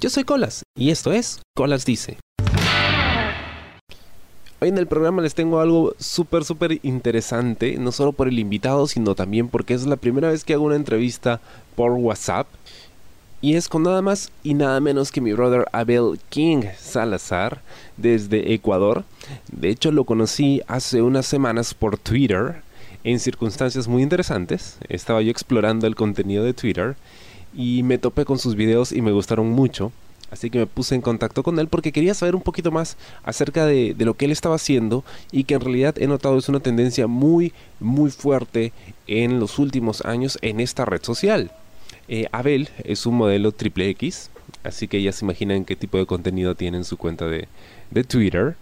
Yo soy Colas y esto es Colas Dice. Hoy en el programa les tengo algo súper, súper interesante, no solo por el invitado, sino también porque es la primera vez que hago una entrevista por WhatsApp. Y es con nada más y nada menos que mi brother Abel King Salazar desde Ecuador. De hecho lo conocí hace unas semanas por Twitter en circunstancias muy interesantes. Estaba yo explorando el contenido de Twitter y me topé con sus videos y me gustaron mucho. Así que me puse en contacto con él porque quería saber un poquito más acerca de, lo que él estaba haciendo y que en realidad he notado es una tendencia muy, muy fuerte en los últimos años en esta red social. Eh, Abel es un modelo triple X, así que ya se imaginan qué tipo de contenido tiene en su cuenta de, de Twitter.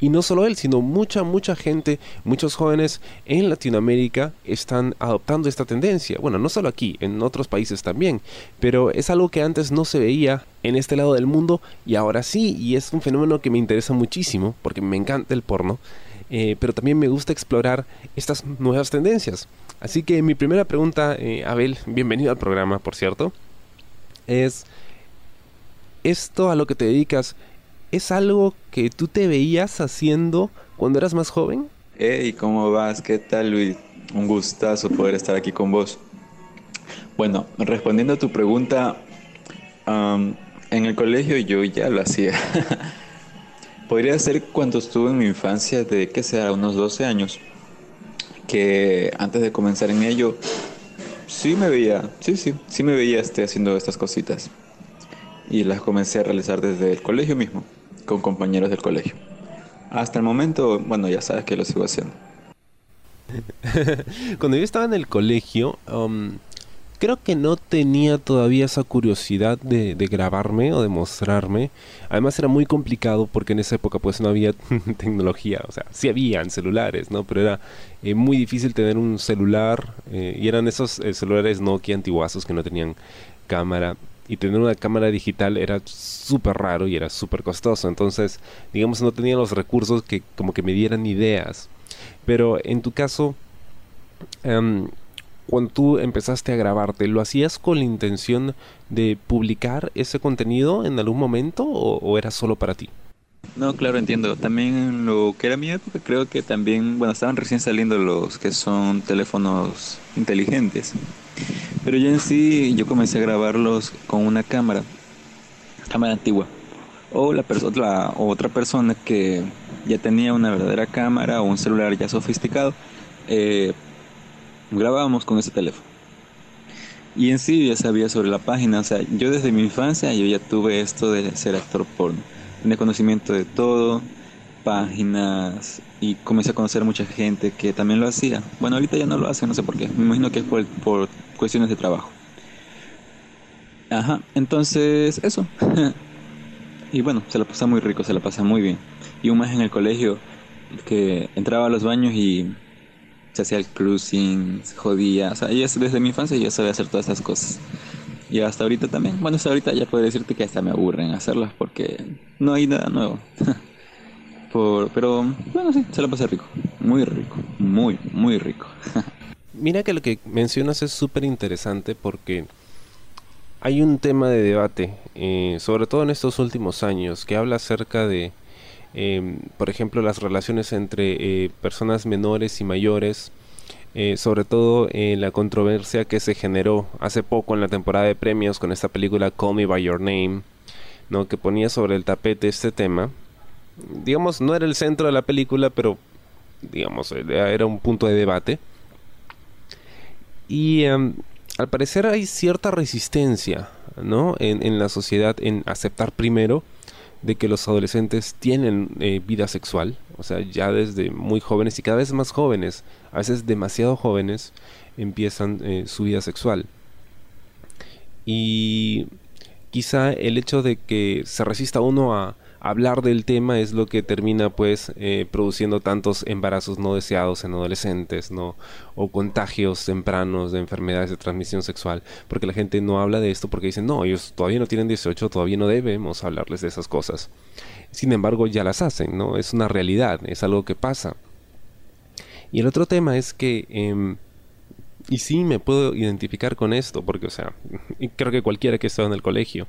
Y no solo él, sino mucha, mucha gente, muchos jóvenes en Latinoamérica están adoptando esta tendencia. Bueno, no solo aquí, en otros países también. Pero es algo que antes no se veía en este lado del mundo y ahora sí. Y es un fenómeno que me interesa muchísimo porque me encanta el porno. Eh, pero también me gusta explorar estas nuevas tendencias. Así que mi primera pregunta, eh, Abel, bienvenido al programa, por cierto, es, ¿esto a lo que te dedicas ¿es algo que tú te veías haciendo cuando eras más joven? Hey, ¿cómo vas? ¿Qué tal, Luis? Un gustazo poder estar aquí con vos. Bueno, respondiendo a tu pregunta, en el colegio yo ya lo hacía. Podría ser cuando estuve en mi infancia, de que sea unos 12 años, que antes de comenzar en ello, sí me veía, sí, sí, sí me veía este, haciendo estas cositas. Y las comencé a realizar desde el colegio mismo con compañeros del colegio. Hasta el momento, bueno, ya sabes que lo sigo haciendo. Cuando yo estaba en el colegio, um, creo que no tenía todavía esa curiosidad de, grabarme o de mostrarme. Además era muy complicado porque en esa época pues no había tecnología, o sea, sí habían celulares, ¿no? Pero era eh, muy difícil tener un celular eh, y eran esos eh, celulares Nokia antiguazos que no tenían cámara y tener una cámara digital era súper raro y era súper costoso. Entonces, digamos, no tenía los recursos que como que me dieran ideas. Pero en tu caso, em, cuando tú empezaste a grabarte, ¿lo hacías con la intención de publicar ese contenido en algún momento o, o era solo para ti? No, claro, entiendo. También lo que era mi época, creo que también, bueno, estaban recién saliendo los que son teléfonos inteligentes. Pero yo en sí, yo comencé a grabarlos con una cámara, cámara antigua. O la otra, otra persona que ya tenía una verdadera cámara o un celular ya sofisticado, eh, grabábamos con ese teléfono. Y en sí ya sabía sobre la página, o sea, yo desde mi infancia yo ya tuve esto de ser actor porno. Tenía conocimiento de todo, páginas, y comencé a conocer mucha gente que también lo hacía. Bueno, ahorita ya no lo hace, no sé por qué. Me imagino que es por, por cuestiones de trabajo. Ajá, entonces eso. y bueno, se la pasa muy rico, se la pasa muy bien. Y un más en el colegio que entraba a los baños y se hacía el cruising, se jodía. O sea, desde mi infancia ya sabía hacer todas esas cosas. Y hasta ahorita también. Bueno, hasta ahorita ya puedo decirte que hasta me aburren hacerlas porque no hay nada nuevo. pero bueno, sí, se la pasé rico. Muy rico. Muy, muy rico. Mira que lo que mencionas es súper interesante porque hay un tema de debate, eh, sobre todo en estos últimos años, que habla acerca de, em, por ejemplo, las relaciones entre eh, personas menores y mayores, eh, sobre todo la controversia que se generó hace poco en la temporada de premios con esta película Call Me By Your Name, ¿no? que ponía sobre el tapete este tema digamos, no era el centro de la película, pero, digamos, era un punto de debate. Y em, al parecer hay cierta resistencia, ¿no? En, la sociedad en aceptar primero de que los adolescentes tienen eh, vida sexual, o sea, ya desde muy jóvenes y cada vez más jóvenes, a veces demasiado jóvenes, empiezan eh, su vida sexual. Y quizá el hecho de que se resista uno a, hablar del tema es lo que termina pues eh, produciendo tantos embarazos no deseados en adolescentes, ¿no? O contagios tempranos de enfermedades de transmisión sexual, porque la gente no habla de esto porque dicen, no, ellos todavía no tienen 18, todavía no debemos hablarles de esas cosas. Sin embargo, ya las hacen, ¿no? Es una realidad, es algo que pasa. Y el otro tema es que... Em, y sí me puedo identificar con esto, porque, o sea, creo que cualquiera que estado en el colegio,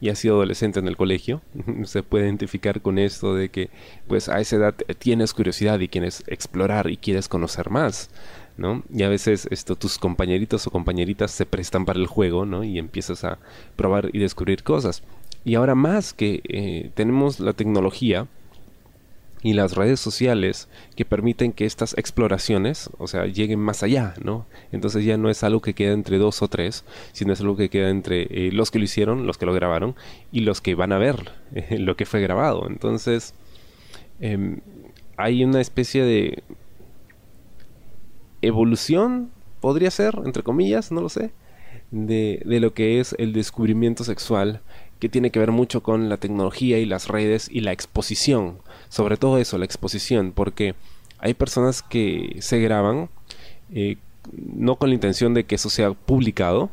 y ha sido adolescente en el colegio, se puede identificar con esto de que pues a esa edad tienes curiosidad y quieres explorar y quieres conocer más. ¿no? Y a veces esto, tus compañeritos o compañeritas se prestan para el juego, ¿no? Y empiezas a probar y descubrir cosas. Y ahora más que eh, tenemos la tecnología, y las redes sociales que permiten que estas exploraciones, o sea, lleguen más allá, ¿no? Entonces ya no es algo que queda entre dos o tres, sino es algo que queda entre eh, los que lo hicieron, los que lo grabaron y los que van a ver eh, lo que fue grabado. Entonces, em, hay una especie de evolución, podría ser, entre comillas, no lo sé, de, de lo que es el descubrimiento sexual, que tiene que ver mucho con la tecnología y las redes y la exposición sobre todo eso, la exposición, porque hay personas que se graban eh, no con la intención de que eso sea publicado,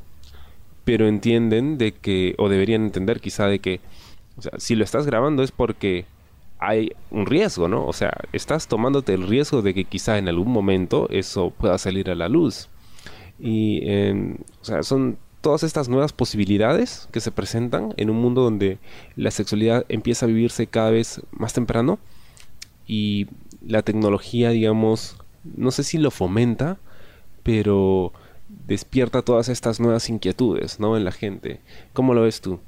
pero entienden de que, o deberían entender quizá de que, o sea, si lo estás grabando es porque hay un riesgo, ¿no? O sea, estás tomándote el riesgo de que quizá en algún momento eso pueda salir a la luz. Y, em, o sea, son todas estas nuevas posibilidades que se presentan en un mundo donde la sexualidad empieza a vivirse cada vez más temprano y la tecnología, digamos, no sé si lo fomenta, pero despierta todas estas nuevas inquietudes, ¿no? En la gente. ¿Cómo lo ves tú?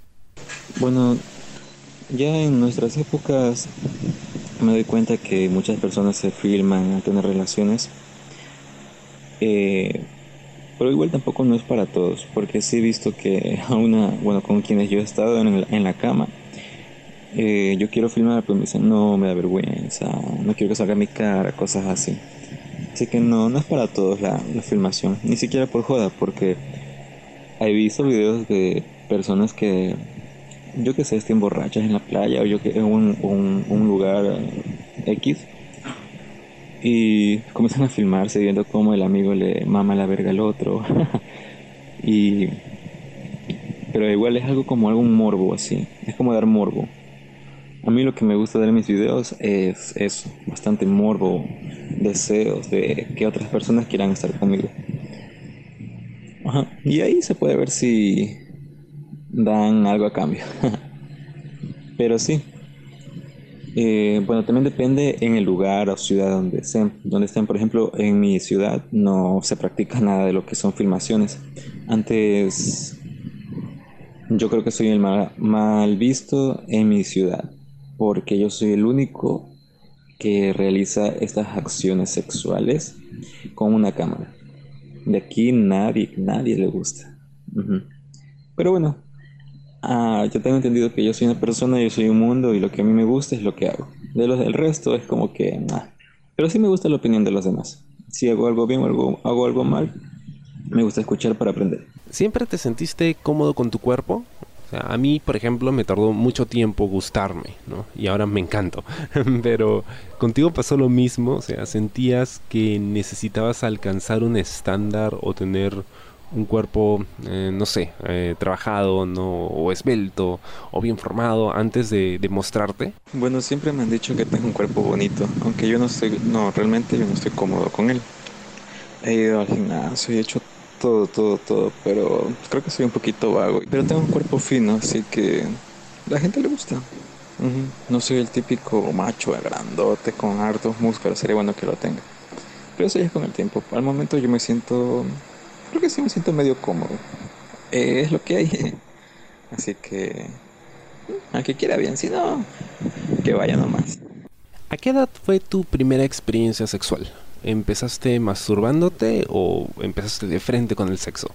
Bueno, ya en nuestras épocas me doy cuenta que muchas personas se filman a tener relaciones. Eh, pero igual tampoco no es para todos, porque sí he visto que a una, bueno, con quienes yo he estado en, la cama, eh, yo quiero filmar, pero me dicen, no, me da vergüenza, no quiero que salga mi cara, cosas así. Así que no, no es para todos la, filmación, ni siquiera por joda, porque he visto videos de personas que, yo que sé, estén borrachas en la playa o yo que en un, un lugar X y comienzan a filmarse viendo cómo el amigo le mama la verga al otro. y pero igual es algo como algo morbo así, es como dar morbo. A mí lo que me gusta de mis videos es eso, bastante morbo, deseos de que otras personas quieran estar conmigo. Y ahí se puede ver si dan algo a cambio. Pero sí, eh, bueno, también depende en el lugar o ciudad donde estén. Donde estén, por ejemplo, en mi ciudad no se practica nada de lo que son filmaciones. Antes, yo creo que soy el mal, visto en mi ciudad, porque yo soy el único que realiza estas acciones sexuales con una cámara. De aquí nadie, nadie le gusta. Pero bueno, Ah, yo tengo entendido que yo soy una persona, yo soy un mundo y lo que a mí me gusta es lo que hago. De los del resto es como que, pero sí me gusta la opinión de los demás. Si hago algo bien o algo, hago algo mal, me gusta escuchar para aprender. ¿Siempre te sentiste cómodo con tu cuerpo? A mí, por ejemplo, me tardó mucho tiempo gustarme, ¿no? Y ahora me encanto. Pero contigo pasó lo mismo, o sea, sentías que necesitabas alcanzar un estándar o tener un cuerpo, eh, no sé, eh, trabajado, no, o esbelto, o bien formado antes de, mostrarte? Bueno, siempre me han dicho que tengo un cuerpo bonito, aunque yo no estoy, no, realmente yo no estoy cómodo con él. He ido al gimnasio y he hecho todo, todo, todo, pero creo que soy un poquito vago. Pero tengo un cuerpo fino, así que la gente le gusta. No soy el típico macho grandote con hartos músculos, sería bueno que lo tenga. Pero eso ya es con el tiempo. Al momento yo me siento creo que sí me siento medio cómodo. Eh, es lo que hay. Así que, a que quiera bien, si no, que vaya nomás. ¿A qué edad fue tu primera experiencia sexual? ¿Empezaste masturbándote o empezaste de frente con el sexo?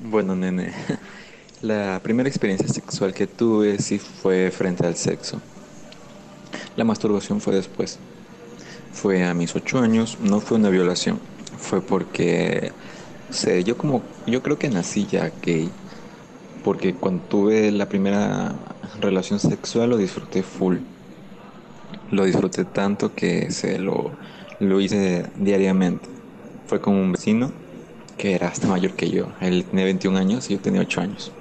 Bueno, nene, la primera experiencia sexual que tuve sí fue frente al sexo. La masturbación fue después. Fue a mis ocho años, no fue una violación. Fue porque sé, yo como, yo creo que nací ya gay, porque cuando tuve la primera relación sexual lo disfruté full. Lo disfruté tanto que se lo, lo hice diariamente. Fue con un vecino que era hasta mayor que yo. Él tenía 21 años y yo tenía 8 años.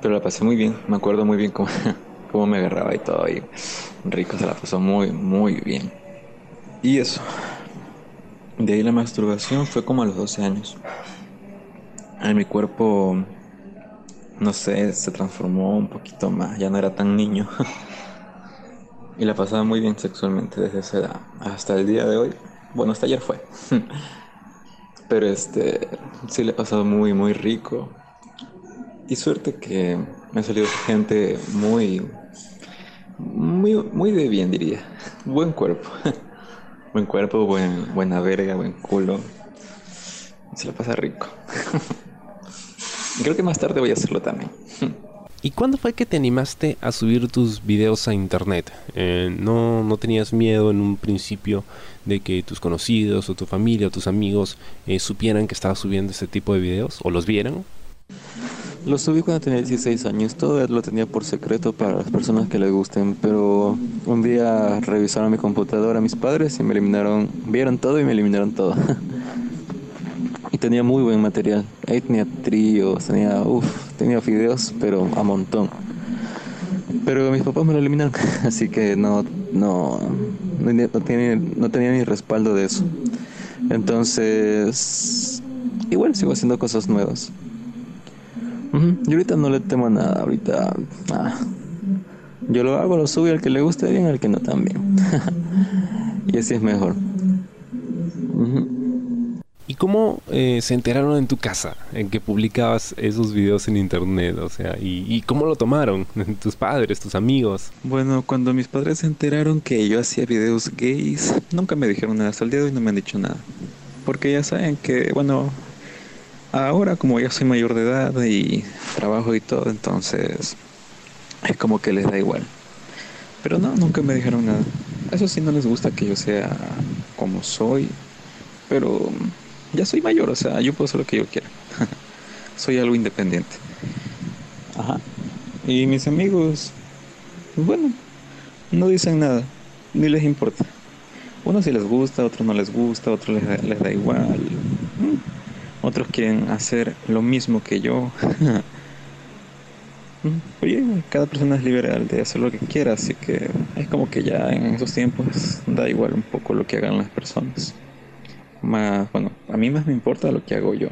Pero la pasé muy bien, me acuerdo muy bien cómo, cómo me agarraba y todo. Y rico, se la pasó muy, muy bien. Y eso, de ahí la masturbación fue como a los 12 años. En mi cuerpo no sé, se transformó un poquito más, ya no era tan niño. y la pasaba muy bien sexualmente desde esa edad hasta el día de hoy. Bueno, hasta ayer fue. Pero este, sí le he pasado muy, muy rico. Y suerte que me ha salido gente muy, muy, muy de bien, diría. Buen cuerpo. buen cuerpo, buen, buena verga, buen culo. Se la pasa rico. Creo que más tarde voy a hacerlo también. ¿Y cuándo fue que te animaste a subir tus videos a internet? Eh, ¿no, ¿No tenías miedo en un principio de que tus conocidos o tu familia o tus amigos eh, supieran que estabas subiendo ese tipo de videos o los vieran? Lo subí cuando tenía 16 años, todo lo tenía por secreto para las personas que les gusten, pero un día revisaron mi computadora mis padres y me eliminaron, vieron todo y me eliminaron todo. y tenía muy buen material, ahí tenía tríos, tenía, uff, tenía videos, pero a montón. Pero mis papás me lo eliminaron, así que no, no, no, tenía, no tenía ni respaldo de eso. Entonces, igual sigo haciendo cosas nuevas. Y ahorita no le temo nada, ahorita ah, yo lo hago, lo subo y al que le guste bien, al que no también. y así es mejor. ¿Y cómo eh, se enteraron en tu casa en que publicabas esos videos en internet? O sea, ¿y, cómo lo tomaron tus padres, tus amigos? Bueno, cuando mis padres se enteraron que yo hacía videos gays, nunca me dijeron nada. Hasta el día de hoy no me han dicho nada. Porque ya saben que, bueno, Ahora como ya soy mayor de edad y trabajo y todo, entonces es como que les da igual. Pero no, nunca me dijeron nada. Eso sí no les gusta que yo sea como soy, pero ya soy mayor, o sea, yo puedo hacer lo que yo quiera. soy algo independiente. Ajá. Y mis amigos, bueno, no dicen nada, ni les importa. Uno sí les gusta, otro no les gusta, otro les les da igual. Otros quieren hacer lo mismo que yo. Oye, cada persona es libre de hacer lo que quiera, así que es como que ya en esos tiempos da igual un poco lo que hagan las personas. Más, bueno, a mí más me importa lo que hago yo.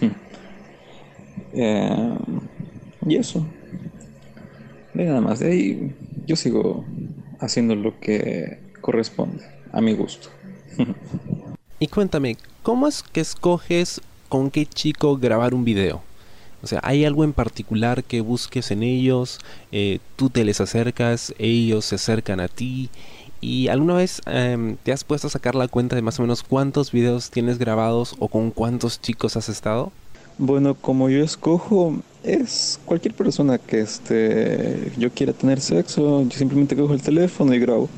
Eh, y eso. De nada más, de ahí yo sigo haciendo lo que corresponde, a mi gusto. y cuéntame, ¿cómo es que escoges con qué chico grabar un video. O sea, ¿hay algo en particular que busques en ellos? Eh, ¿Tú te les acercas? ¿Ellos se acercan a ti? ¿Y alguna vez em, te has puesto a sacar la cuenta de más o menos cuántos videos tienes grabados o con cuántos chicos has estado? Bueno, como yo escojo, es cualquier persona que este, yo quiera tener sexo, yo simplemente cojo el teléfono y grabo,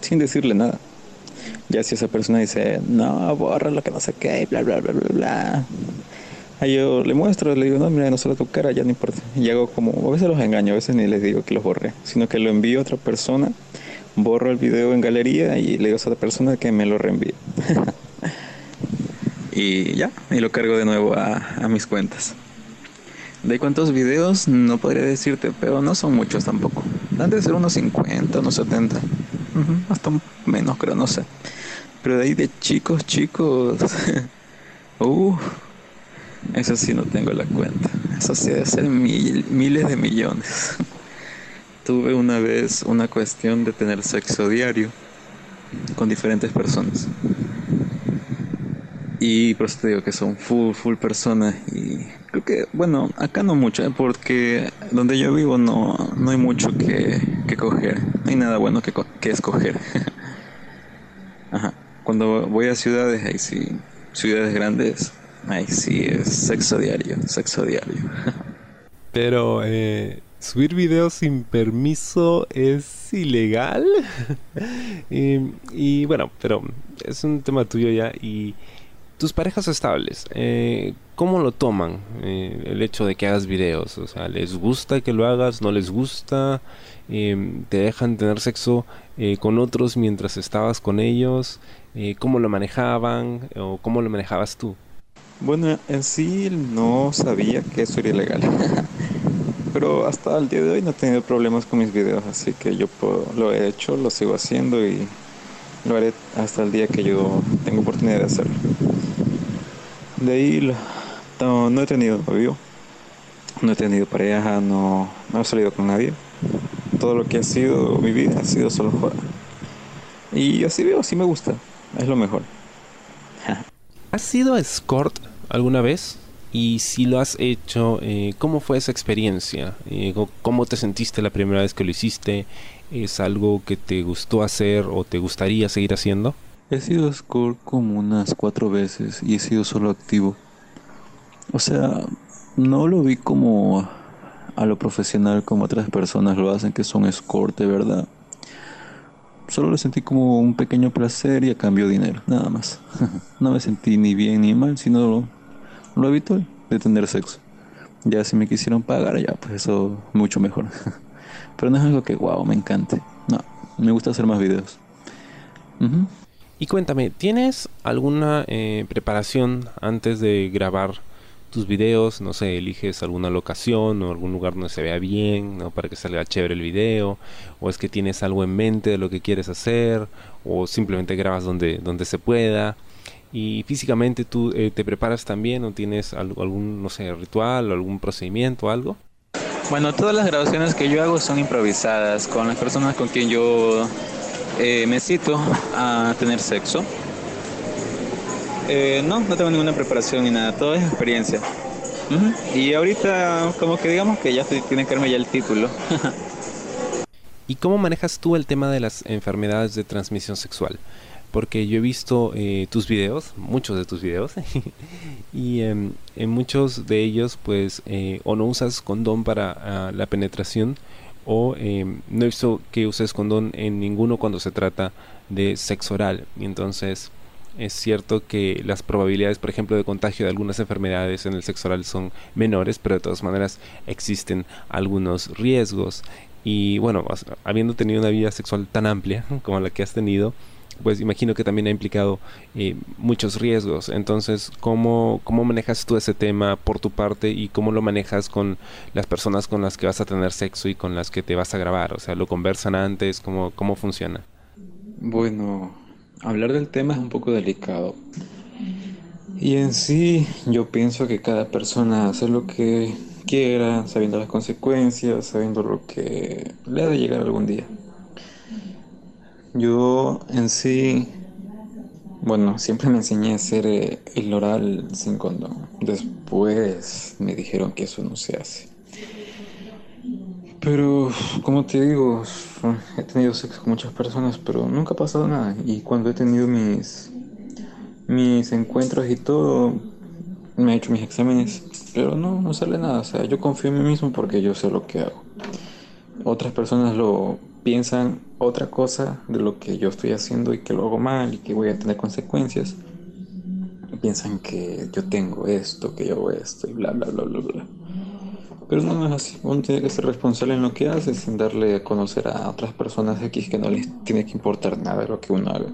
sin decirle nada. Ya si esa persona dice, no, borra lo que no sé qué, bla, bla, bla, bla, bla. Ahí yo le muestro, le digo, no, mira, no solo tu cara, ya no importa. Y hago como, a veces los engaño, a veces ni les digo que los borré, sino que lo envío a otra persona, borro el video en galería y le digo a otra persona que me lo reenvíe. y ya, y lo cargo de nuevo a, a mis cuentas. ¿De cuántos videos? No podría decirte, pero no son muchos tampoco. Han de ser unos 50, unos 70. Hasta menos, creo, no sé. Pero de ahí de chicos, chicos. uh, eso sí no tengo la cuenta. Eso sí debe ser miles de millones. Tuve una vez una cuestión de tener sexo diario con diferentes personas. Y por eso te digo que son full, full personas. Y creo que, bueno, acá no mucho, ¿eh? porque donde yo vivo no, no hay mucho que, que coger. No hay nada bueno que, que escoger. Ajá. Cuando voy a ciudades, ahí sí, ciudades grandes, ahí sí es sexo diario, sexo diario. Pero, eh, subir videos sin permiso es ilegal. y, y, bueno, pero es un tema tuyo ya. Y tus parejas estables, eh, ¿cómo lo toman eh, el hecho de que hagas videos? O sea, ¿les gusta que lo hagas? ¿No les gusta? Eh, ¿Te dejan tener sexo con otros mientras estabas con ellos? ¿Cómo lo manejaban o cómo lo manejabas tú? Bueno, en sí no sabía que eso era ilegal. Pero hasta el día de hoy no he tenido problemas con mis videos, así que yo lo he hecho, lo sigo haciendo y lo haré hasta el día que yo tenga oportunidad de hacerlo. De ahí no, he tenido novio. No he tenido pareja, no, no he salido con nadie. Todo lo que ha sido mi vida ha sido solo joda. Y así veo, así me gusta. Es lo mejor. ¿Has sido escort alguna vez? Y si lo has hecho, eh, ¿cómo fue esa experiencia? Eh, ¿Cómo te sentiste la primera vez que lo hiciste? ¿Es algo que te gustó hacer o te gustaría seguir haciendo? He sido escort como unas cuatro veces y he sido solo activo. O sea, no lo vi como a lo profesional como otras personas lo hacen que son escort de verdad. Solo lo sentí como un pequeño placer y a cambio dinero, nada más. no me sentí ni bien ni mal, sino lo, habitual de tener sexo. Ya si me quisieron pagar, ya pues eso mucho mejor. Pero no es algo que, wow, me encante. No, me gusta hacer más videos. Y cuéntame, ¿tienes alguna eh, preparación antes de grabar tus videos? No sé, eliges alguna locación o algún lugar donde se vea bien, ¿no? Para que salga chévere el video. O es que tienes algo en mente de lo que quieres hacer. O simplemente grabas donde, donde se pueda. Y físicamente tú eh, te preparas también o tienes algún, no sé, ritual o algún procedimiento, algo. Bueno, todas las grabaciones que yo hago son improvisadas con las personas con quien yo eh, me cito a tener sexo. Eh, no, no tengo ninguna preparación ni nada, todo es experiencia. Y ahorita como que digamos que ya tiene que darme ya el título. ¿Y cómo manejas tú el tema de las enfermedades de transmisión sexual? Porque yo he visto eh, tus videos, muchos de tus videos, y em, en muchos de ellos pues eh, o no usas condón para ah, la penetración o em, no he visto que uses condón en ninguno cuando se trata de sexo oral. Y entonces es cierto que las probabilidades, por ejemplo, de contagio de algunas enfermedades en el sexo oral son menores, pero de todas maneras existen algunos riesgos. Y bueno, habiendo tenido una vida sexual tan amplia como la que has tenido, pues imagino que también ha implicado eh, muchos riesgos. Entonces, ¿cómo, ¿cómo manejas tú ese tema por tu parte y cómo lo manejas con las personas con las que vas a tener sexo y con las que te vas a grabar? O sea, ¿lo conversan antes? ¿Cómo, cómo funciona? Bueno, hablar del tema es un poco delicado. Y en sí, yo pienso que cada persona hace lo que quiera, sabiendo las consecuencias, sabiendo lo que le ha de llegar algún día. Yo en sí, bueno, siempre me enseñé a hacer eh, el oral sin condón. Después me dijeron que eso no se hace. Pero, como te digo, he tenido sexo con muchas personas, pero nunca ha pasado nada. Y cuando he tenido mis, mis encuentros y todo, me he hecho mis exámenes, pero no, no sale nada. O sea, yo confío en mí mismo porque yo sé lo que hago. Otras personas lo piensan otra cosa de lo que yo estoy haciendo y que lo hago mal y que voy a tener consecuencias. Piensan que yo tengo esto, que yo hago esto y bla, bla, bla, bla, bla. Pero no, es así. Uno tiene que ser responsable en lo que hace sin darle a conocer a otras personas X que no les tiene que importar nada de lo que uno haga.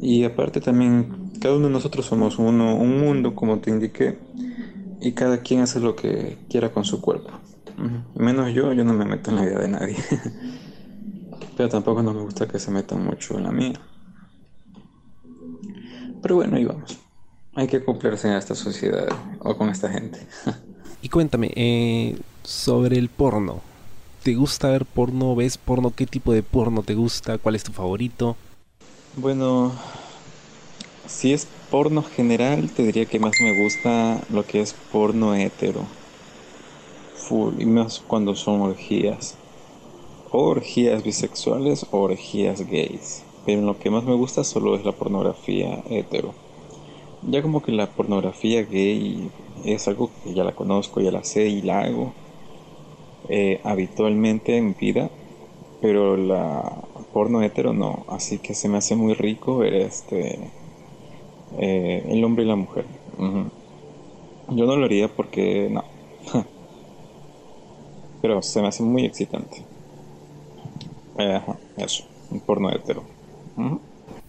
Y aparte también, cada uno de nosotros somos uno, un mundo, como te indiqué, y cada quien hace lo que quiera con su cuerpo. Menos yo, yo no me meto en la vida de nadie. Pero tampoco no me gusta que se metan mucho en la mía. Pero bueno, ahí vamos. Hay que cumplirse en esta sociedad o con esta gente. Y cuéntame, eh, sobre el porno. ¿Te gusta ver porno? ¿Ves porno? ¿Qué tipo de porno te gusta? ¿Cuál es tu favorito? Bueno, si es porno general, te diría que más me gusta lo que es porno hetero. Full, y más cuando son orgías. Orgías bisexuales o orgías gays. Pero lo que más me gusta solo es la pornografía hetero. Ya como que la pornografía gay es algo que ya la conozco, ya la sé y la hago eh, habitualmente en vida, pero la porno hetero no, así que se me hace muy rico ver este eh, el hombre y la mujer. Yo no lo haría porque no, pero se me hace muy excitante. Eso, un porno hetero.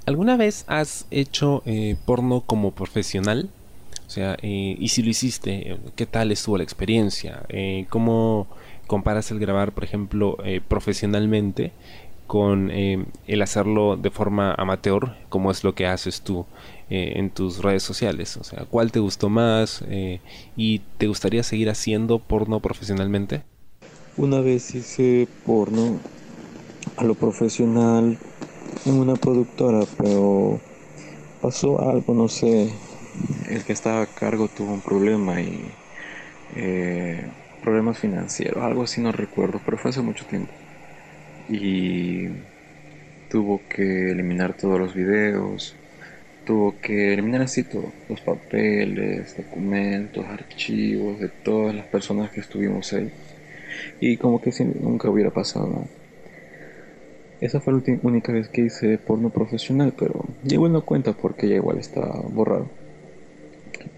¿Alguna vez has hecho eh, porno como profesional? O sea, eh, y si lo hiciste, ¿qué tal estuvo la experiencia? Eh, ¿Cómo comparas el grabar, por ejemplo, profesionalmente con eh, el hacerlo de forma amateur, como es lo que haces tú eh, en tus redes sociales? O sea, ¿cuál te gustó más eh, y te gustaría seguir haciendo porno profesionalmente? Una vez hice porno a lo profesional en una productora, pero pasó algo, no sé, el que estaba a cargo tuvo un problema y problemas financieros, algo así no recuerdo, pero fue hace mucho tiempo y tuvo que eliminar todos los videos, tuvo que eliminar así todos los papeles, documentos, archivos de todas las personas que estuvimos ahí. Y como que si nunca hubiera pasado nada. Esa fue la única vez que hice porno profesional, pero ya igual no cuenta porque ya igual está borrado.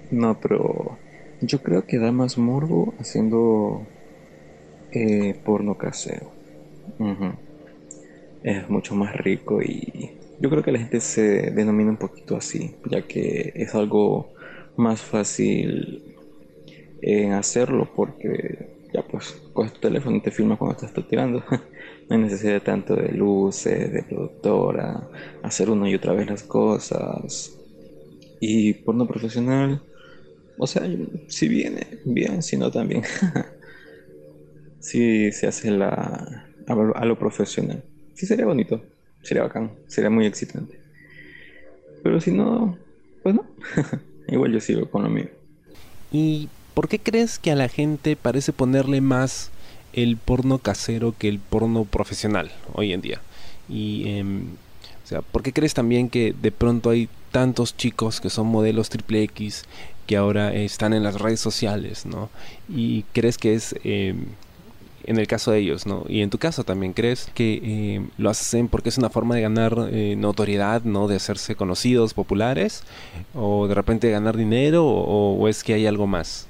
No, pero yo creo que da más morbo haciendo eh, porno casero. Es mucho más rico y yo creo que la gente se denomina un poquito así, ya que es algo más fácil en hacerlo porque ya pues coges tu teléfono y te filmas cuando te estás tirando. no hay necesidad tanto de luces, de productora, hacer una y otra vez las cosas. Y porno profesional, o sea, si viene bien, si no también. si se hace la a, lo profesional. Sí sería bonito, sería bacán, sería muy excitante. Pero si no, pues no. Igual yo sigo con lo mío. ¿Y por qué crees que a la gente parece ponerle más el porno casero que el porno profesional hoy en día? Y, em, o sea, ¿por qué crees también que de pronto hay tantos chicos que son modelos triple X que ahora están en las redes sociales, ¿no? Y crees que es em, en el caso de ellos, ¿no? Y en tu caso también, ¿crees que eh, lo hacen porque es una forma de ganar eh, notoriedad, ¿no? De hacerse conocidos, populares, o de repente ganar dinero, o, es que hay algo más?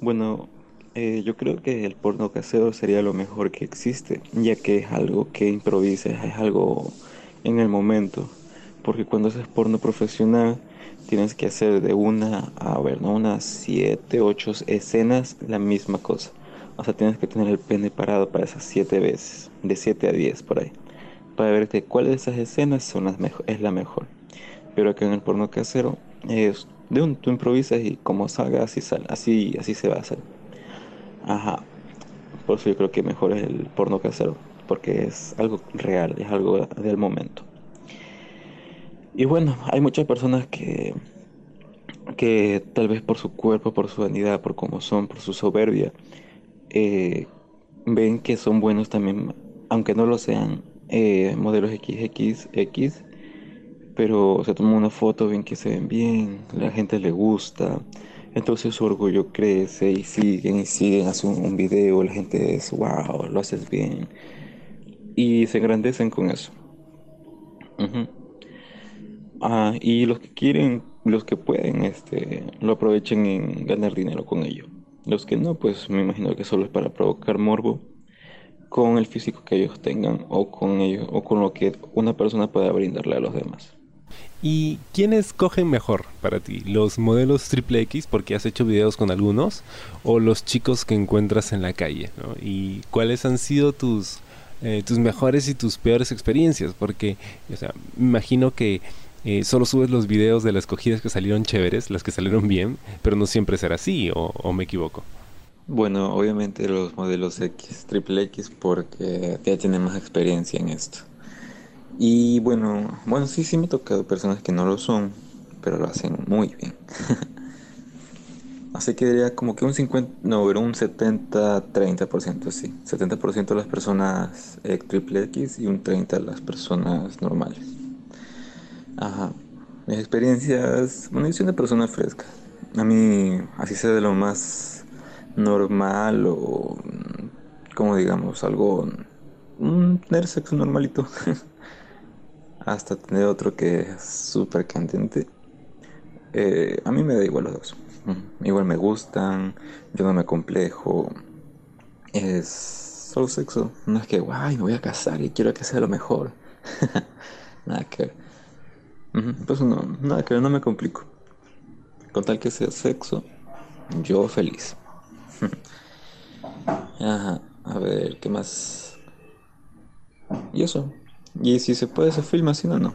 Bueno, eh, yo creo que el porno casero sería lo mejor que existe, ya que es algo que improvisas, es algo en el momento, porque cuando haces porno profesional, tienes que hacer de una a ver, ¿no? Unas siete, ocho escenas la misma cosa. O sea, tienes que tener el pene parado para esas 7 veces, de 7 a 10 por ahí, para ver que cuál de esas escenas son las es la mejor. Pero acá en el porno casero es de un tú improvisas y como salga así sale, así así se va a hacer. Ajá. Por eso yo creo que mejor es el porno casero, porque es algo real, es algo del momento. Y bueno, hay muchas personas que que tal vez por su cuerpo, por su vanidad, por cómo son, por su soberbia, eh, ven que son buenos también, aunque no lo sean, eh, modelos XXX, pero se toman una foto, ven que se ven bien, la gente le gusta, entonces su orgullo crece y siguen y siguen, hacen un video, la gente es, wow, lo haces bien, y se engrandecen con eso. ah, y los que quieren, los que pueden, este, lo aprovechen en ganar dinero con ello. Los que no, pues me imagino que solo es para provocar morbo con el físico que ellos tengan o con ellos o con lo que una persona pueda brindarle a los demás. ¿Y quiénes cogen mejor para ti? ¿Los modelos triple X porque has hecho videos con algunos o los chicos que encuentras en la calle? ¿Y cuáles han sido tus, eh, tus mejores y tus peores experiencias? Porque, o sea, imagino que eh, solo subes los videos de las cogidas que salieron chéveres, las que salieron bien, pero no siempre será así, o, me equivoco. Bueno, obviamente los modelos X, triple X, porque ya tienen más experiencia en esto. Y bueno, bueno, sí, sí me ha tocado personas que no lo son, pero lo hacen muy bien. Así que diría como que un 50, no, pero un 70-30%, sí. 70% de las personas eh, triple X y un 30% de las personas normales. Ajá. Mis experiencias, bueno, yo soy una persona fresca. A mí, así sea de lo más normal o, como digamos, algo, tener sexo normalito, hasta tener otro que es súper candente. Eh, a mí me da igual los dos. Igual me gustan, yo no me complejo. Es solo sexo. No es que, guay, me voy a casar y quiero que sea lo mejor. Nada que ver. Pues no, nada que no me complico. Con tal que sea sexo, yo feliz. Ajá, a ver, ¿qué más? y eso. Y si se puede, se filma, si no, no.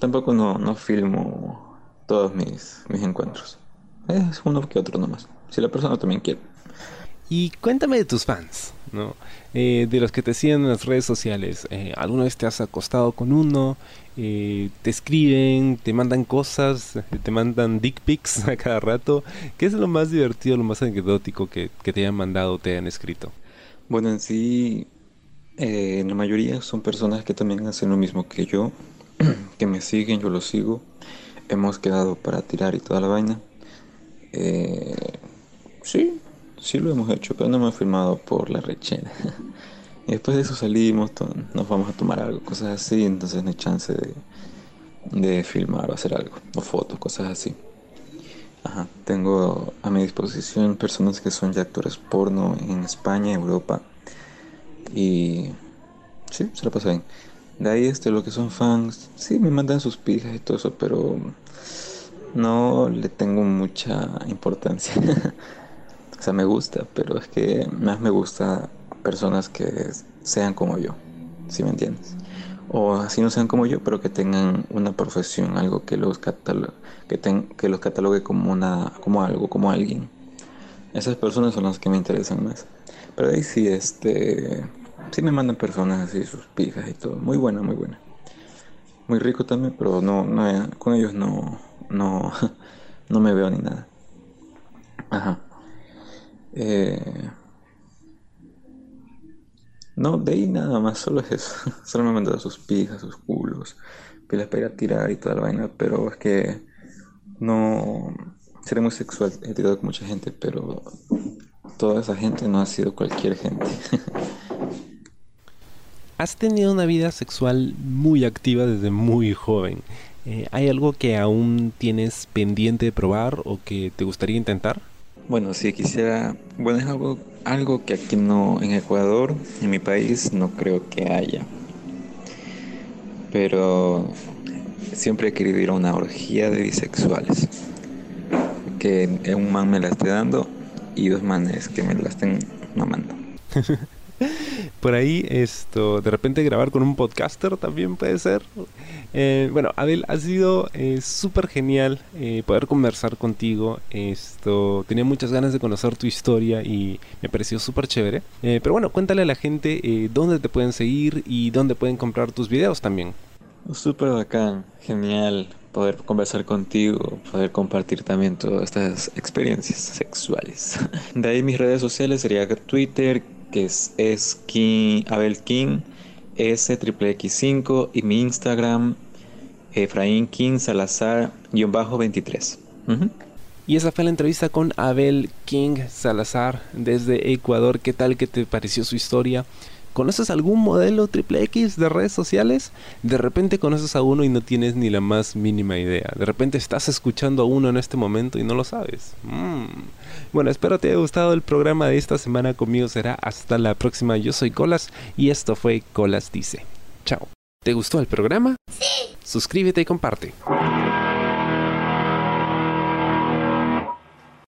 Tampoco no, no filmo todos mis, mis encuentros. Es uno que otro nomás. Si la persona también quiere. Y cuéntame de tus fans, ¿no? Eh, de los que te siguen en las redes sociales. Eh, ¿Alguna vez te has acostado con uno? Eh, ¿Te escriben? ¿Te mandan cosas? ¿Te mandan dick pics a cada rato? ¿Qué es lo más divertido, lo más anecdótico que, que te hayan mandado o te hayan escrito? Bueno, en sí, la mayoría son personas que también hacen lo mismo que yo, que me siguen, yo los sigo. Hemos quedado para tirar y toda la vaina. sí, Sí lo hemos hecho, pero no hemos firmado por la rechena. y después de eso salimos, nos vamos a tomar algo, cosas así, entonces no hay chance de, de filmar o hacer algo, o fotos, cosas así. Ajá, tengo a mi disposición personas que son ya actores porno en España, Europa. Y sí, se lo pasa bien. De ahí este, lo que son fans, sí me mandan sus pijas y todo eso, pero no le tengo mucha importancia. O sea, me gusta, pero es que más me gusta personas que sean como yo, si me entiendes. O así no sean como yo, pero que tengan una profesión, algo que los catalogue, que, que los catalogue como, una, como algo, como alguien. Esas personas son las que me interesan más. Pero ahí sí, este, sí me mandan personas así, sus pijas y todo. Muy buena, muy buena. Muy rico también, pero no, no con ellos no, no, no me veo ni nada. Ajá. Eh, no, de ahí nada más, solo es eso. Solo me mandado sus pijas, sus culos, pilas para ir a tirar y toda la vaina, pero es que no. Seré muy sexual, he tirado con mucha gente, pero toda esa gente no ha sido cualquier gente. Has tenido una vida sexual muy activa desde muy joven. Eh, ¿Hay algo que aún tienes pendiente de probar o que te gustaría intentar? Bueno, si quisiera, bueno, es algo, algo que aquí no, en Ecuador, en mi país, no creo que haya. Pero siempre he querido ir a una orgía de bisexuales. Que un man me la esté dando y dos manes que me la estén mamando. Por ahí, esto, de repente grabar con un podcaster también puede ser. Eh, bueno, Abel, ha sido eh, súper genial eh, poder conversar contigo. Esto, tenía muchas ganas de conocer tu historia y me pareció súper chévere. pero bueno, cuéntale a la gente dónde te pueden seguir y dónde pueden comprar tus videos también. Súper bacán, genial poder conversar contigo, poder compartir también todas estas experiencias sexuales. De ahí mis redes sociales sería Twitter, que es, es King, Abel King S triple X5 y mi Instagram Efraín King Salazar 23. Y esa fue la entrevista con Abel King Salazar desde Ecuador. ¿Qué tal? ¿Qué te pareció su historia? ¿Conoces algún modelo triple X de redes sociales? De repente conoces a uno y no tienes ni la más mínima idea. De repente estás escuchando a uno en este momento y no lo sabes. Mm. Bueno, espero te haya gustado el programa de esta semana. Conmigo será hasta la próxima. Yo soy Colas y esto fue Colas Dice. Chao. ¿Te gustó el programa? Sí. Suscríbete y comparte.